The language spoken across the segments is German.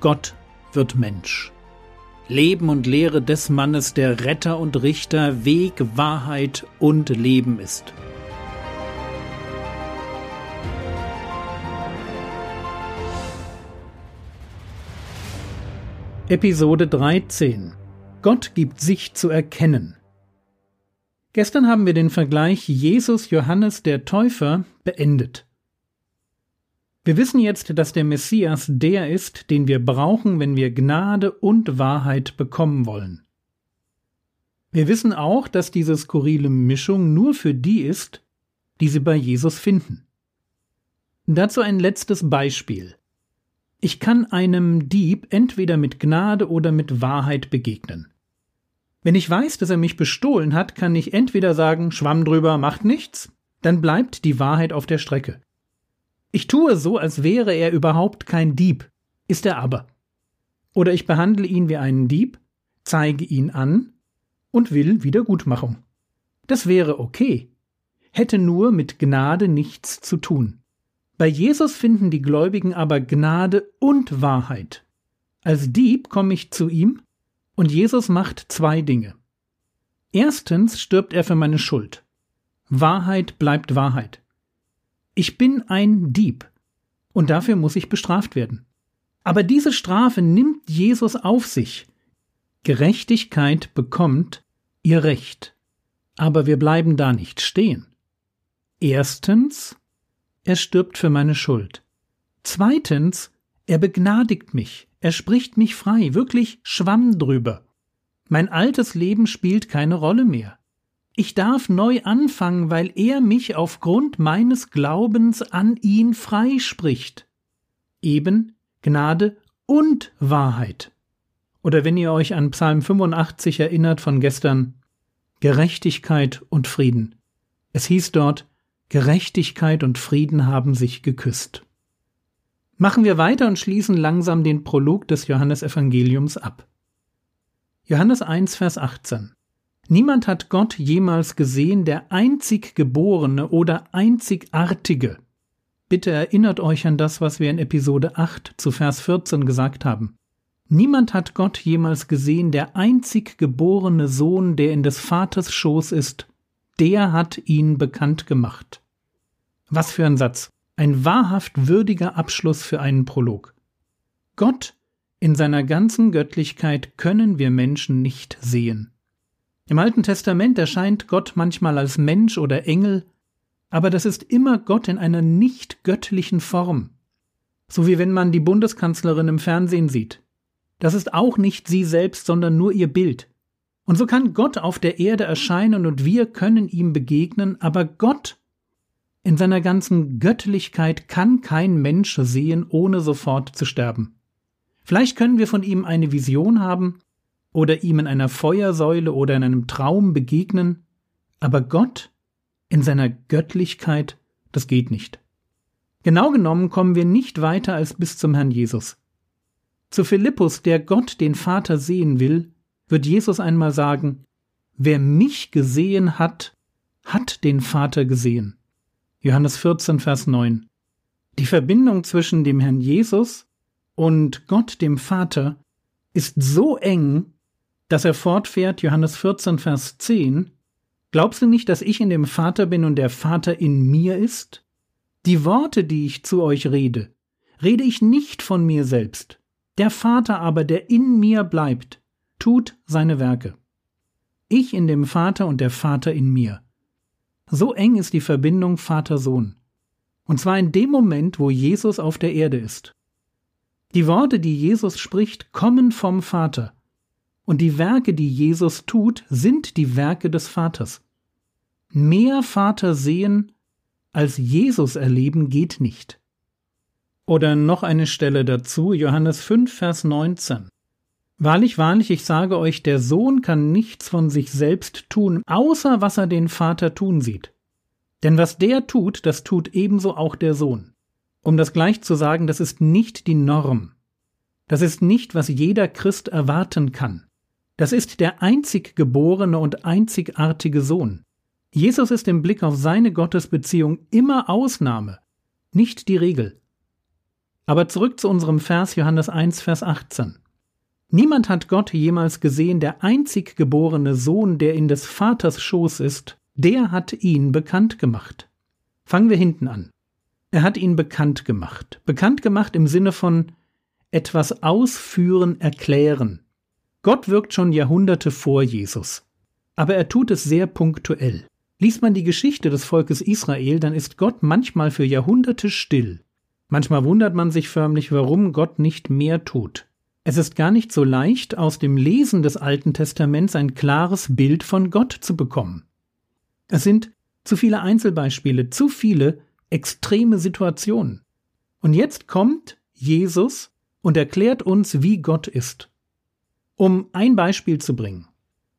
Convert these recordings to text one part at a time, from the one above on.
Gott wird Mensch. Leben und Lehre des Mannes, der Retter und Richter, Weg, Wahrheit und Leben ist. Episode 13 Gott gibt sich zu erkennen. Gestern haben wir den Vergleich Jesus Johannes der Täufer beendet. Wir wissen jetzt, dass der Messias der ist, den wir brauchen, wenn wir Gnade und Wahrheit bekommen wollen. Wir wissen auch, dass diese skurrile Mischung nur für die ist, die sie bei Jesus finden. Dazu ein letztes Beispiel. Ich kann einem Dieb entweder mit Gnade oder mit Wahrheit begegnen. Wenn ich weiß, dass er mich bestohlen hat, kann ich entweder sagen, Schwamm drüber, macht nichts, dann bleibt die Wahrheit auf der Strecke. Ich tue so, als wäre er überhaupt kein Dieb, ist er aber. Oder ich behandle ihn wie einen Dieb, zeige ihn an und will Wiedergutmachung. Das wäre okay, hätte nur mit Gnade nichts zu tun. Bei Jesus finden die Gläubigen aber Gnade und Wahrheit. Als Dieb komme ich zu ihm und Jesus macht zwei Dinge. Erstens stirbt er für meine Schuld. Wahrheit bleibt Wahrheit. Ich bin ein Dieb und dafür muss ich bestraft werden. Aber diese Strafe nimmt Jesus auf sich. Gerechtigkeit bekommt ihr Recht. Aber wir bleiben da nicht stehen. Erstens, er stirbt für meine Schuld. Zweitens, er begnadigt mich, er spricht mich frei, wirklich Schwamm drüber. Mein altes Leben spielt keine Rolle mehr. Ich darf neu anfangen, weil er mich aufgrund meines Glaubens an ihn freispricht. Eben Gnade und Wahrheit. Oder wenn ihr euch an Psalm 85 erinnert von gestern, Gerechtigkeit und Frieden. Es hieß dort, Gerechtigkeit und Frieden haben sich geküsst. Machen wir weiter und schließen langsam den Prolog des Johannesevangeliums ab. Johannes 1, Vers 18. Niemand hat Gott jemals gesehen, der einzig Geborene oder Einzigartige. Bitte erinnert euch an das, was wir in Episode 8 zu Vers 14 gesagt haben. Niemand hat Gott jemals gesehen, der einzig geborene Sohn, der in des Vaters Schoß ist, der hat ihn bekannt gemacht. Was für ein Satz, ein wahrhaft würdiger Abschluss für einen Prolog. Gott in seiner ganzen Göttlichkeit können wir Menschen nicht sehen. Im Alten Testament erscheint Gott manchmal als Mensch oder Engel, aber das ist immer Gott in einer nicht göttlichen Form. So wie wenn man die Bundeskanzlerin im Fernsehen sieht. Das ist auch nicht sie selbst, sondern nur ihr Bild. Und so kann Gott auf der Erde erscheinen und wir können ihm begegnen, aber Gott in seiner ganzen Göttlichkeit kann kein Mensch sehen, ohne sofort zu sterben. Vielleicht können wir von ihm eine Vision haben, oder ihm in einer Feuersäule oder in einem Traum begegnen, aber Gott in seiner Göttlichkeit, das geht nicht. Genau genommen kommen wir nicht weiter als bis zum Herrn Jesus. Zu Philippus, der Gott den Vater sehen will, wird Jesus einmal sagen, Wer mich gesehen hat, hat den Vater gesehen. Johannes 14, Vers 9. Die Verbindung zwischen dem Herrn Jesus und Gott dem Vater ist so eng, dass er fortfährt, Johannes 14, Vers 10, Glaubst du nicht, dass ich in dem Vater bin und der Vater in mir ist? Die Worte, die ich zu euch rede, rede ich nicht von mir selbst. Der Vater aber, der in mir bleibt, tut seine Werke. Ich in dem Vater und der Vater in mir. So eng ist die Verbindung Vater-Sohn. Und zwar in dem Moment, wo Jesus auf der Erde ist. Die Worte, die Jesus spricht, kommen vom Vater und die Werke, die Jesus tut, sind die Werke des Vaters. Mehr Vater sehen als Jesus erleben geht nicht. Oder noch eine Stelle dazu, Johannes 5, Vers 19. Wahrlich, wahrlich, ich sage euch, der Sohn kann nichts von sich selbst tun, außer was er den Vater tun sieht. Denn was der tut, das tut ebenso auch der Sohn. Um das gleich zu sagen, das ist nicht die Norm. Das ist nicht, was jeder Christ erwarten kann. Das ist der einzig geborene und einzigartige Sohn. Jesus ist im Blick auf seine Gottesbeziehung immer Ausnahme, nicht die Regel. Aber zurück zu unserem Vers Johannes 1, Vers 18. Niemand hat Gott jemals gesehen, der einzig geborene Sohn, der in des Vaters Schoß ist, der hat ihn bekannt gemacht. Fangen wir hinten an. Er hat ihn bekannt gemacht. Bekannt gemacht im Sinne von etwas ausführen, erklären. Gott wirkt schon Jahrhunderte vor Jesus. Aber er tut es sehr punktuell. Liest man die Geschichte des Volkes Israel, dann ist Gott manchmal für Jahrhunderte still. Manchmal wundert man sich förmlich, warum Gott nicht mehr tut. Es ist gar nicht so leicht, aus dem Lesen des Alten Testaments ein klares Bild von Gott zu bekommen. Es sind zu viele Einzelbeispiele, zu viele extreme Situationen. Und jetzt kommt Jesus und erklärt uns, wie Gott ist. Um ein Beispiel zu bringen.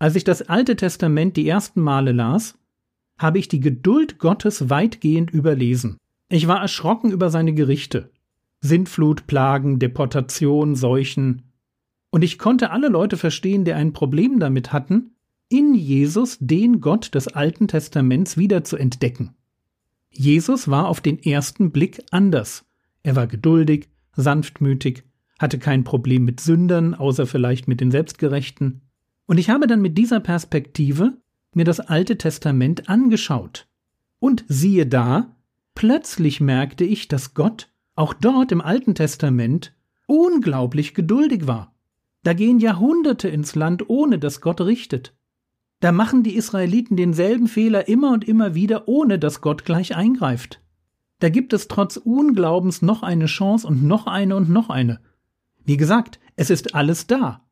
Als ich das Alte Testament die ersten Male las, habe ich die Geduld Gottes weitgehend überlesen. Ich war erschrocken über seine Gerichte. Sintflut, Plagen, Deportation, Seuchen. Und ich konnte alle Leute verstehen, die ein Problem damit hatten, in Jesus den Gott des Alten Testaments wieder zu entdecken. Jesus war auf den ersten Blick anders. Er war geduldig, sanftmütig, hatte kein Problem mit Sündern, außer vielleicht mit den Selbstgerechten. Und ich habe dann mit dieser Perspektive mir das Alte Testament angeschaut. Und siehe da, plötzlich merkte ich, dass Gott auch dort im Alten Testament unglaublich geduldig war. Da gehen Jahrhunderte ins Land, ohne dass Gott richtet. Da machen die Israeliten denselben Fehler immer und immer wieder, ohne dass Gott gleich eingreift. Da gibt es trotz Unglaubens noch eine Chance und noch eine und noch eine. Wie gesagt, es ist alles da.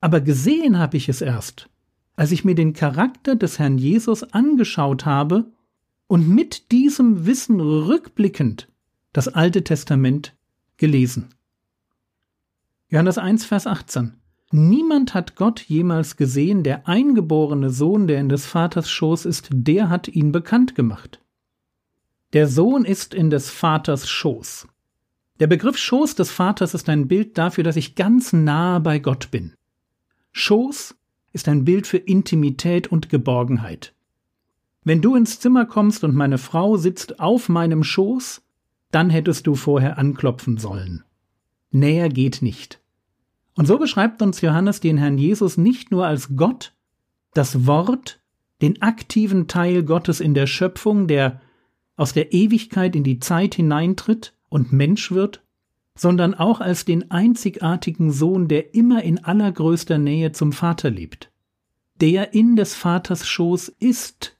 Aber gesehen habe ich es erst, als ich mir den Charakter des Herrn Jesus angeschaut habe und mit diesem Wissen rückblickend das Alte Testament gelesen. Johannes 1, Vers 18. Niemand hat Gott jemals gesehen, der eingeborene Sohn, der in des Vaters Schoß ist, der hat ihn bekannt gemacht. Der Sohn ist in des Vaters Schoß. Der Begriff Schoß des Vaters ist ein Bild dafür, dass ich ganz nahe bei Gott bin. Schoß ist ein Bild für Intimität und Geborgenheit. Wenn du ins Zimmer kommst und meine Frau sitzt auf meinem Schoß, dann hättest du vorher anklopfen sollen. Näher geht nicht. Und so beschreibt uns Johannes den Herrn Jesus nicht nur als Gott, das Wort, den aktiven Teil Gottes in der Schöpfung, der aus der Ewigkeit in die Zeit hineintritt und Mensch wird, sondern auch als den einzigartigen Sohn, der immer in allergrößter Nähe zum Vater lebt, der in des Vaters Schoß ist,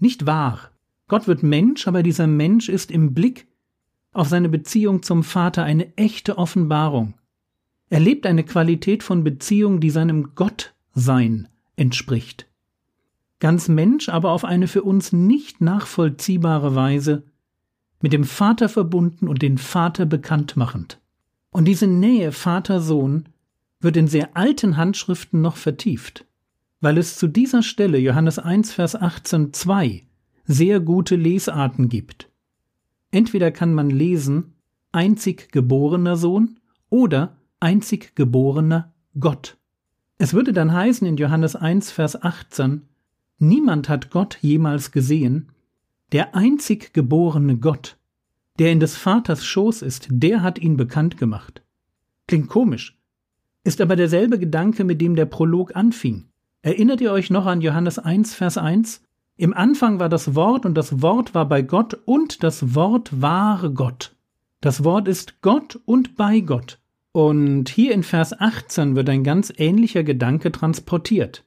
nicht wahr. Gott wird Mensch, aber dieser Mensch ist im Blick auf seine Beziehung zum Vater eine echte Offenbarung, er lebt eine Qualität von Beziehung, die seinem Gottsein entspricht. Ganz Mensch, aber auf eine für uns nicht nachvollziehbare Weise, mit dem Vater verbunden und den Vater bekannt machend. Und diese Nähe Vater-Sohn wird in sehr alten Handschriften noch vertieft, weil es zu dieser Stelle Johannes 1, Vers 18, 2 sehr gute Lesarten gibt. Entweder kann man lesen einzig geborener Sohn oder einzig geborener Gott. Es würde dann heißen in Johannes 1, Vers 18, Niemand hat Gott jemals gesehen, der einzig geborene Gott, der in des Vaters Schoß ist, der hat ihn bekannt gemacht. Klingt komisch, ist aber derselbe Gedanke, mit dem der Prolog anfing. Erinnert ihr euch noch an Johannes 1, Vers 1? Im Anfang war das Wort und das Wort war bei Gott und das Wort war Gott. Das Wort ist Gott und bei Gott. Und hier in Vers 18 wird ein ganz ähnlicher Gedanke transportiert.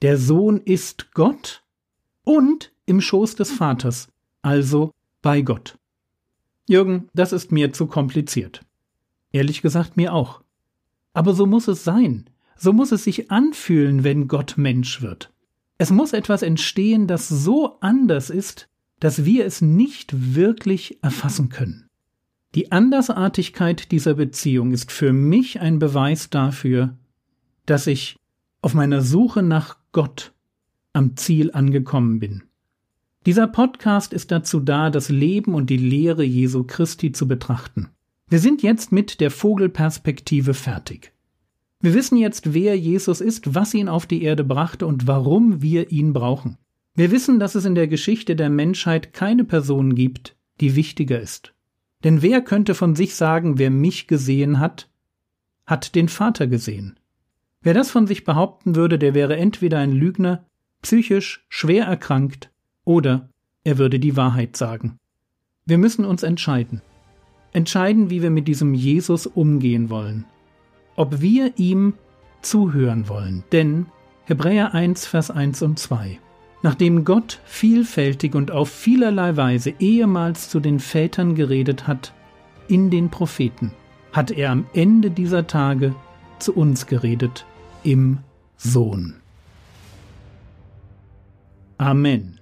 Der Sohn ist Gott und im Schoß des Vaters, also bei Gott. Jürgen, das ist mir zu kompliziert. Ehrlich gesagt mir auch. Aber so muss es sein. So muss es sich anfühlen, wenn Gott Mensch wird. Es muss etwas entstehen, das so anders ist, dass wir es nicht wirklich erfassen können. Die Andersartigkeit dieser Beziehung ist für mich ein Beweis dafür, dass ich auf meiner Suche nach Gott am Ziel angekommen bin. Dieser Podcast ist dazu da, das Leben und die Lehre Jesu Christi zu betrachten. Wir sind jetzt mit der Vogelperspektive fertig. Wir wissen jetzt, wer Jesus ist, was ihn auf die Erde brachte und warum wir ihn brauchen. Wir wissen, dass es in der Geschichte der Menschheit keine Person gibt, die wichtiger ist Denn wer könnte von sich sagen, wer mich gesehen hat, hat den Vater gesehen? Wer das von sich behaupten würde, der wäre entweder ein Lügner, psychisch schwer erkrankt, oder er würde die Wahrheit sagen. Wir müssen uns entscheiden. Entscheiden, wie wir mit diesem Jesus umgehen wollen. Ob wir ihm zuhören wollen. Denn Hebräer 1, Vers 1 und 2. Nachdem Gott vielfältig und auf vielerlei Weise ehemals zu den Vätern geredet hat, in den Propheten, hat er am Ende dieser Tage zu uns geredet im Sohn. Amen.